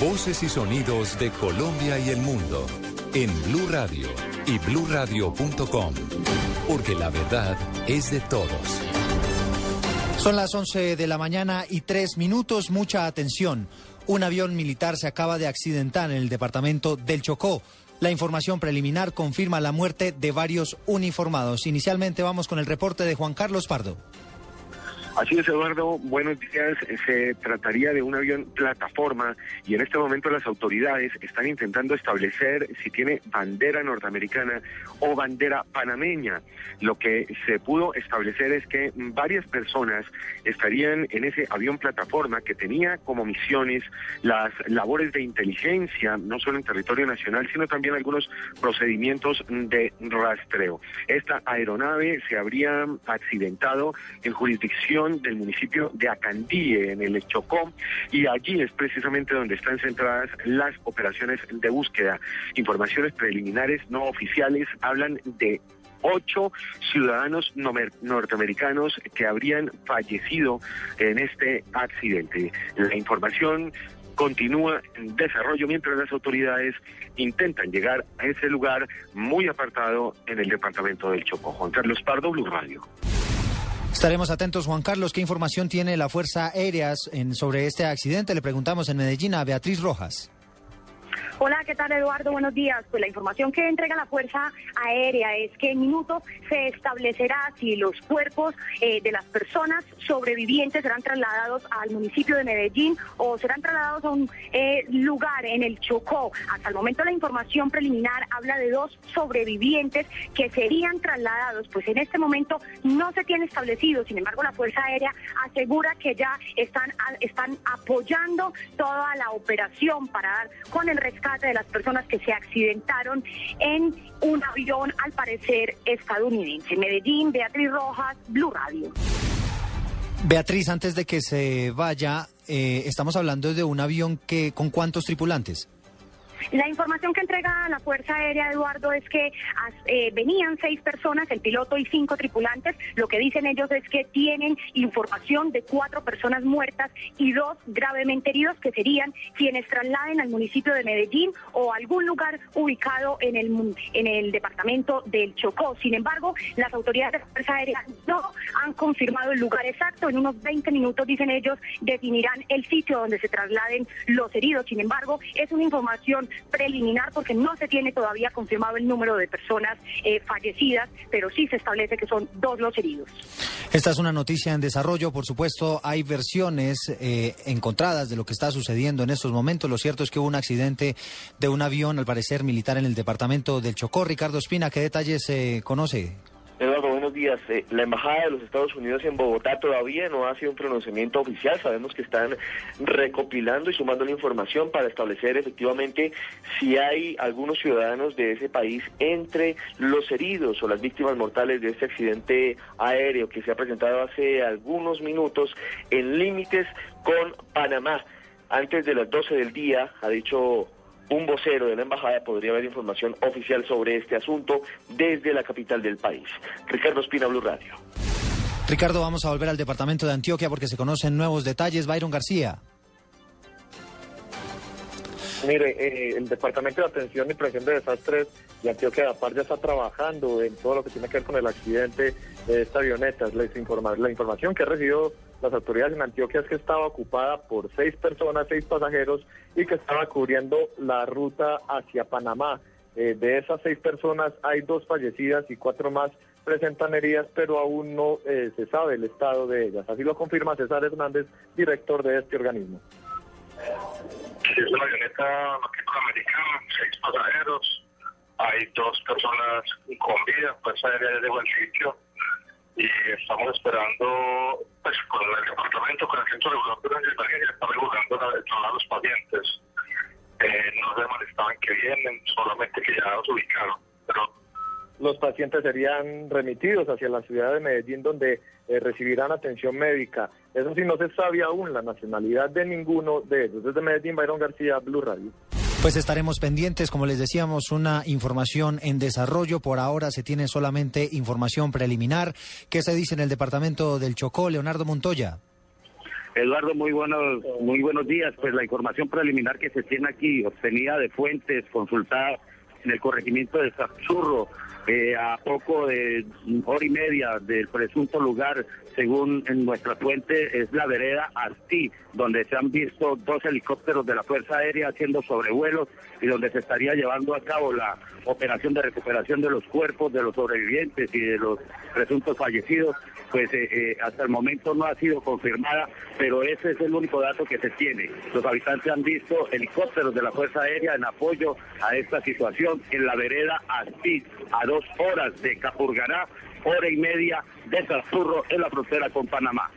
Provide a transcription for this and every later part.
Voces y sonidos de Colombia y el mundo en Blue Radio y bluradio.com, porque la verdad es de todos. Son las 11 de la mañana y tres minutos. Mucha atención. Un avión militar se acaba de accidentar en el departamento del Chocó. La información preliminar confirma la muerte de varios uniformados. Inicialmente vamos con el reporte de Juan Carlos Pardo. Así es, Eduardo. Buenos días. Se trataría de un avión plataforma y en este momento las autoridades están intentando establecer si tiene bandera norteamericana o bandera panameña. Lo que se pudo establecer es que varias personas estarían en ese avión plataforma que tenía como misiones las labores de inteligencia, no solo en territorio nacional, sino también algunos procedimientos de rastreo. Esta aeronave se habría accidentado en jurisdicción del municipio de Acandíe, en el Chocó, y allí es precisamente donde están centradas las operaciones de búsqueda. Informaciones preliminares no oficiales hablan de ocho ciudadanos norteamericanos que habrían fallecido en este accidente. La información continúa en desarrollo mientras las autoridades intentan llegar a ese lugar muy apartado en el departamento del Chocó. Juan Carlos Pardo, Blue Radio. Estaremos atentos, Juan Carlos. ¿Qué información tiene la Fuerza Aérea sobre este accidente? Le preguntamos en Medellín a Beatriz Rojas. Hola, ¿qué tal Eduardo? Buenos días. Pues la información que entrega la Fuerza Aérea es que en minutos se establecerá si los cuerpos eh, de las personas sobrevivientes serán trasladados al municipio de Medellín o serán trasladados a un eh, lugar en el Chocó. Hasta el momento la información preliminar habla de dos sobrevivientes que serían trasladados. Pues en este momento no se tiene establecido. Sin embargo, la Fuerza Aérea asegura que ya están, están apoyando toda la operación para dar con el rescate de las personas que se accidentaron en un avión, al parecer, estadounidense. Medellín, Beatriz Rojas, Blue Radio. Beatriz, antes de que se vaya, eh, estamos hablando de un avión que con cuántos tripulantes. La información que entrega la Fuerza Aérea, Eduardo, es que eh, venían seis personas, el piloto y cinco tripulantes. Lo que dicen ellos es que tienen información de cuatro personas muertas y dos gravemente heridos, que serían quienes trasladen al municipio de Medellín o algún lugar ubicado en el, en el departamento del Chocó. Sin embargo, las autoridades de la Fuerza Aérea no han confirmado el lugar exacto. En unos 20 minutos, dicen ellos, definirán el sitio donde se trasladen los heridos. Sin embargo, es una información preliminar porque no se tiene todavía confirmado el número de personas eh, fallecidas, pero sí se establece que son dos los heridos. Esta es una noticia en desarrollo, por supuesto, hay versiones eh, encontradas de lo que está sucediendo en estos momentos. Lo cierto es que hubo un accidente de un avión, al parecer militar, en el departamento del Chocó. Ricardo Espina, ¿qué detalles se conoce? Días. Eh, la Embajada de los Estados Unidos en Bogotá todavía no ha sido un pronunciamiento oficial. Sabemos que están recopilando y sumando la información para establecer efectivamente si hay algunos ciudadanos de ese país entre los heridos o las víctimas mortales de este accidente aéreo que se ha presentado hace algunos minutos en límites con Panamá. Antes de las 12 del día, ha dicho un vocero de la embajada podría haber información oficial sobre este asunto desde la capital del país. Ricardo Espina, Blue Radio. Ricardo, vamos a volver al departamento de Antioquia porque se conocen nuevos detalles. Byron García. Mire, eh, el Departamento de Atención y Prevención de Desastres de Antioquia de Apar ya está trabajando en todo lo que tiene que ver con el accidente de esta avioneta. La, la información que ha recibido las autoridades en Antioquia es que estaba ocupada por seis personas, seis pasajeros y que estaba cubriendo la ruta hacia Panamá. Eh, de esas seis personas hay dos fallecidas y cuatro más presentan heridas, pero aún no eh, se sabe el estado de ellas. Así lo confirma César Hernández, director de este organismo. Es una avioneta americana, seis pasajeros, hay dos personas con vida, pues aérea ya llegó al sitio y estamos esperando, pues con el departamento, con el centro de regulación de emergencia, está regulando a los pacientes. Eh, no se manifestaban que vienen, solamente que ya los ubicaron. Los pacientes serían remitidos hacia la ciudad de Medellín donde eh, recibirán atención médica. Eso sí, no se sabe aún la nacionalidad de ninguno de ellos. Desde Medellín, Byron García, Blue Radio. Pues estaremos pendientes, como les decíamos, una información en desarrollo. Por ahora se tiene solamente información preliminar. ¿Qué se dice en el departamento del Chocó, Leonardo Montoya? Eduardo, muy buenos, muy buenos días. Pues la información preliminar que se tiene aquí, obtenida de fuentes consultadas en el corregimiento de Zapchurro, eh, a poco de hora y media del presunto lugar, según en nuestra fuente, es la vereda Asti, donde se han visto dos helicópteros de la Fuerza Aérea haciendo sobrevuelos y donde se estaría llevando a cabo la operación de recuperación de los cuerpos de los sobrevivientes y de los presuntos fallecidos pues eh, eh, hasta el momento no ha sido confirmada, pero ese es el único dato que se tiene. Los habitantes han visto helicópteros de la Fuerza Aérea en apoyo a esta situación en la vereda Asti, a dos horas de Capurgará, hora y media de Sazurro en la frontera con Panamá.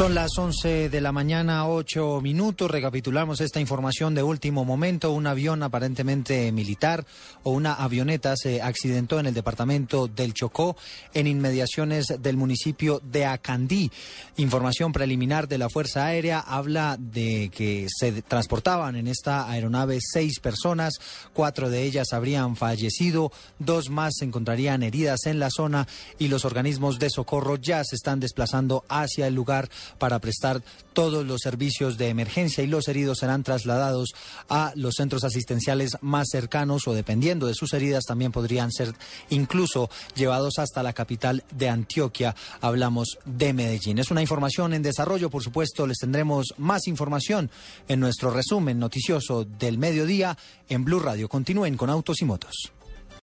Son las 11 de la mañana, 8 minutos. Recapitulamos esta información de último momento. Un avión aparentemente militar o una avioneta se accidentó en el departamento del Chocó, en inmediaciones del municipio de Acandí. Información preliminar de la Fuerza Aérea habla de que se transportaban en esta aeronave seis personas, cuatro de ellas habrían fallecido, dos más se encontrarían heridas en la zona y los organismos de socorro ya se están desplazando hacia el lugar para prestar todos los servicios de emergencia y los heridos serán trasladados a los centros asistenciales más cercanos o dependiendo de sus heridas también podrían ser incluso llevados hasta la capital de Antioquia. Hablamos de Medellín. Es una información en desarrollo, por supuesto, les tendremos más información en nuestro resumen noticioso del mediodía en Blue Radio. Continúen con Autos y Motos.